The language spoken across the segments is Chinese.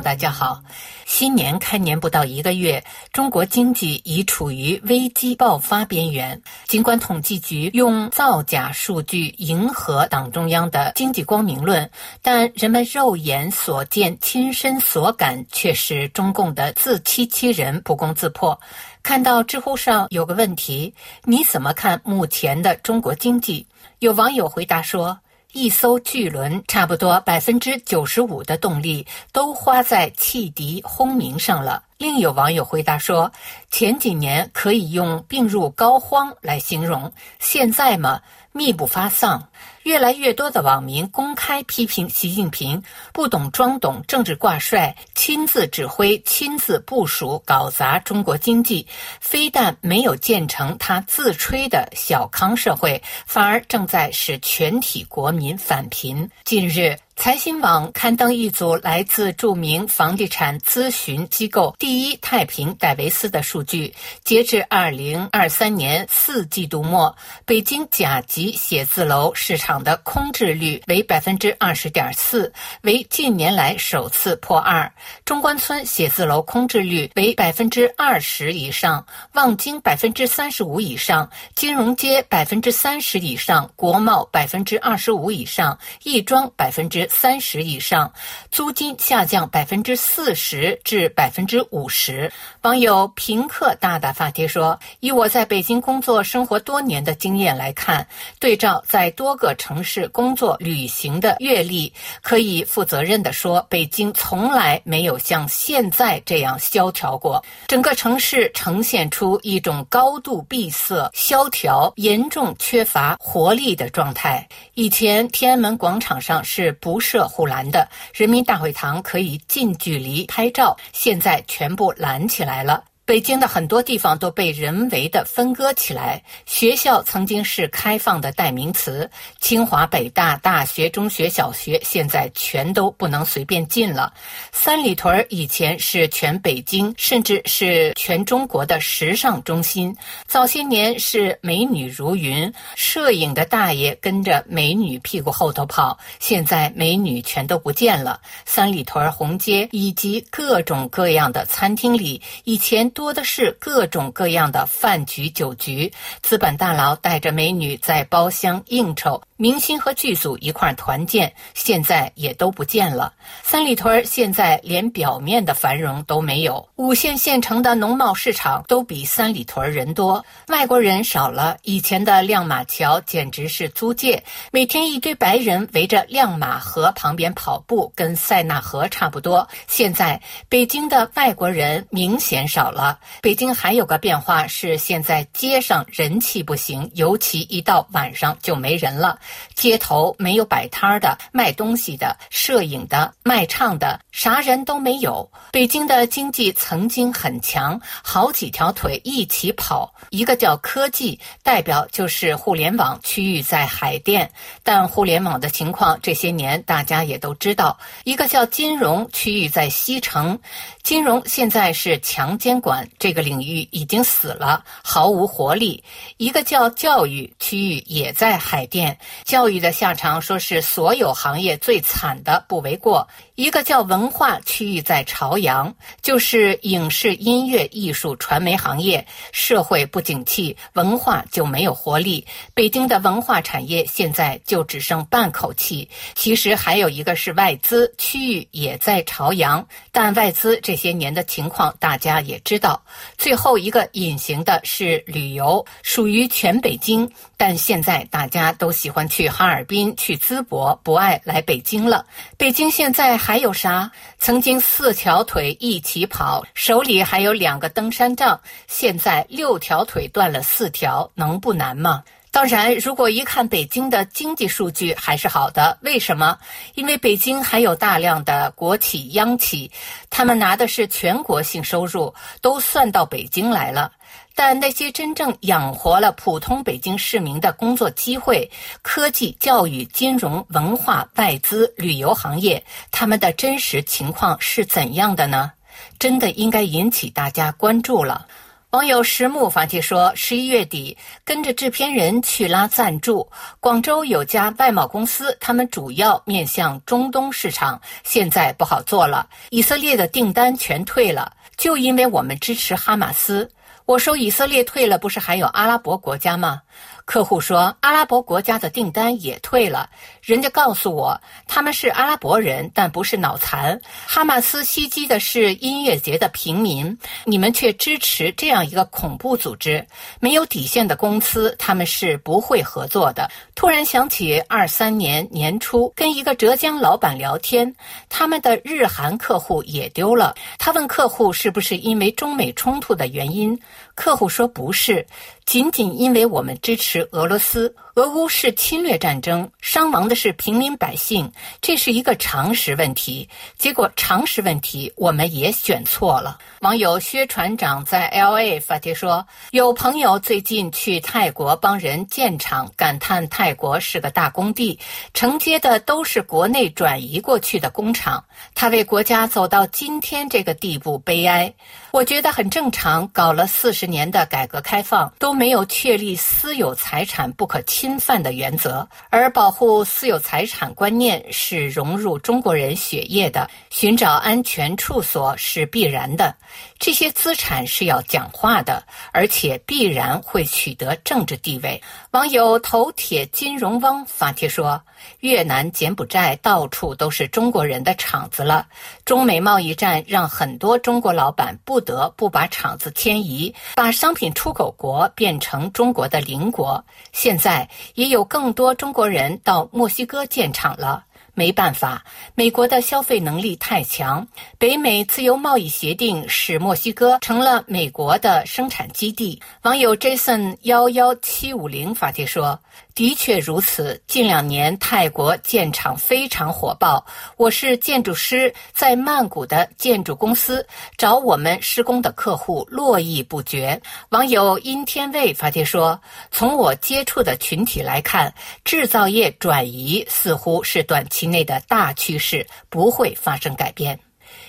大家好。新年开年不到一个月，中国经济已处于危机爆发边缘。尽管统计局用造假数据迎合党中央的经济光明论，但人们肉眼所见、亲身所感却是中共的自欺欺人、不攻自破。看到知乎上有个问题：你怎么看目前的中国经济？有网友回答说。一艘巨轮，差不多百分之九十五的动力都花在汽笛轰鸣上了。另有网友回答说：“前几年可以用病入膏肓来形容，现在嘛，密不发丧。”越来越多的网民公开批评习近平不懂装懂、政治挂帅、亲自指挥、亲自部署搞砸中国经济，非但没有建成他自吹的小康社会，反而正在使全体国民返贫。近日。财新网刊登一组来自著名房地产咨询机构第一太平戴维斯的数据，截至二零二三年四季度末，北京甲级写字楼市场的空置率为百分之二十点四，为近年来首次破二；中关村写字楼空置率为百分之二十以上，望京百分之三十五以上，金融街百分之三十以上，国贸百分之二十五以上，亦庄百分之。三十以上，租金下降百分之四十至百分之五十。网友平克大大发帖说：“以我在北京工作生活多年的经验来看，对照在多个城市工作旅行的阅历，可以负责任地说，北京从来没有像现在这样萧条过。整个城市呈现出一种高度闭塞、萧条、严重缺乏活力的状态。以前天安门广场上是不。”不设护栏的人民大会堂可以近距离拍照，现在全部拦起来了。北京的很多地方都被人为的分割起来。学校曾经是开放的代名词，清华、北大、大学、中学、小学现在全都不能随便进了。三里屯以前是全北京，甚至是全中国的时尚中心。早些年是美女如云，摄影的大爷跟着美女屁股后头跑。现在美女全都不见了。三里屯红街以及各种各样的餐厅里，以前。多的是各种各样的饭局酒局，资本大佬带着美女在包厢应酬。明星和剧组一块团建，现在也都不见了。三里屯现在连表面的繁荣都没有。五线县城的农贸市场都比三里屯人多，外国人少了。以前的亮马桥简直是租界，每天一堆白人围着亮马河旁边跑步，跟塞纳河差不多。现在北京的外国人明显少了。北京还有个变化是，现在街上人气不行，尤其一到晚上就没人了。街头没有摆摊的、卖东西的、摄影的、卖唱的，啥人都没有。北京的经济曾经很强，好几条腿一起跑。一个叫科技，代表就是互联网区域在海淀，但互联网的情况这些年大家也都知道。一个叫金融区域在西城，金融现在是强监管，这个领域已经死了，毫无活力。一个叫教育区域也在海淀。教育的下场，说是所有行业最惨的，不为过。一个叫文化区域在朝阳，就是影视、音乐、艺术、传媒行业，社会不景气，文化就没有活力。北京的文化产业现在就只剩半口气。其实还有一个是外资区域也在朝阳，但外资这些年的情况大家也知道。最后一个隐形的是旅游，属于全北京，但现在大家都喜欢去哈尔滨、去淄博，不爱来北京了。北京现在。还有啥？曾经四条腿一起跑，手里还有两个登山杖，现在六条腿断了四条，能不难吗？当然，如果一看北京的经济数据还是好的，为什么？因为北京还有大量的国企、央企，他们拿的是全国性收入，都算到北京来了。但那些真正养活了普通北京市民的工作机会，科技、教育、金融、文化、外资、旅游行业，他们的真实情况是怎样的呢？真的应该引起大家关注了。网友石木发帖说：“十一月底，跟着制片人去拉赞助。广州有家外贸公司，他们主要面向中东市场，现在不好做了。以色列的订单全退了，就因为我们支持哈马斯。我说以色列退了，不是还有阿拉伯国家吗？”客户说，阿拉伯国家的订单也退了。人家告诉我，他们是阿拉伯人，但不是脑残。哈马斯袭击的是音乐节的平民，你们却支持这样一个恐怖组织。没有底线的公司，他们是不会合作的。突然想起二三年年初跟一个浙江老板聊天，他们的日韩客户也丢了。他问客户是不是因为中美冲突的原因，客户说不是。仅仅因为我们支持俄罗斯。俄乌是侵略战争，伤亡的是平民百姓，这是一个常识问题。结果常识问题我们也选错了。网友薛船长在 L A 发帖说，有朋友最近去泰国帮人建厂，感叹泰国是个大工地，承接的都是国内转移过去的工厂。他为国家走到今天这个地步悲哀。我觉得很正常，搞了四十年的改革开放都没有确立私有财产不可侵。侵犯的原则，而保护私有财产观念是融入中国人血液的。寻找安全处所是必然的，这些资产是要讲话的，而且必然会取得政治地位。网友头铁金融汪发帖说：“越南、柬埔寨到处都是中国人的厂子了。中美贸易战让很多中国老板不得不把厂子迁移，把商品出口国变成中国的邻国。现在。”也有更多中国人到墨西哥建厂了。没办法，美国的消费能力太强。北美自由贸易协定使墨西哥成了美国的生产基地。网友 Jason 幺幺七五零发帖说。的确如此，近两年泰国建厂非常火爆。我是建筑师，在曼谷的建筑公司找我们施工的客户络绎不绝。网友阴天卫发帖说：“从我接触的群体来看，制造业转移似乎是短期内的大趋势，不会发生改变。”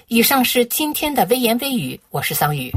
以上是今天的微言微语，我是桑宇。